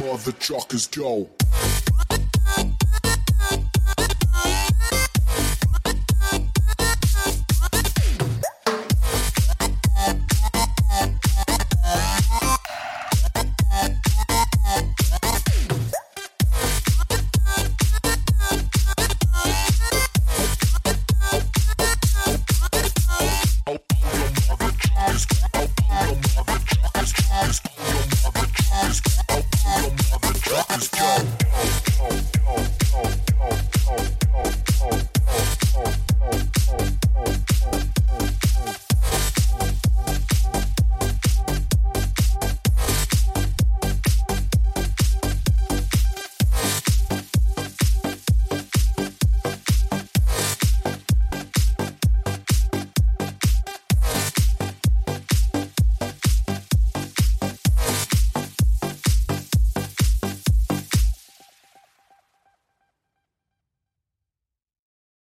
motherfuckers go.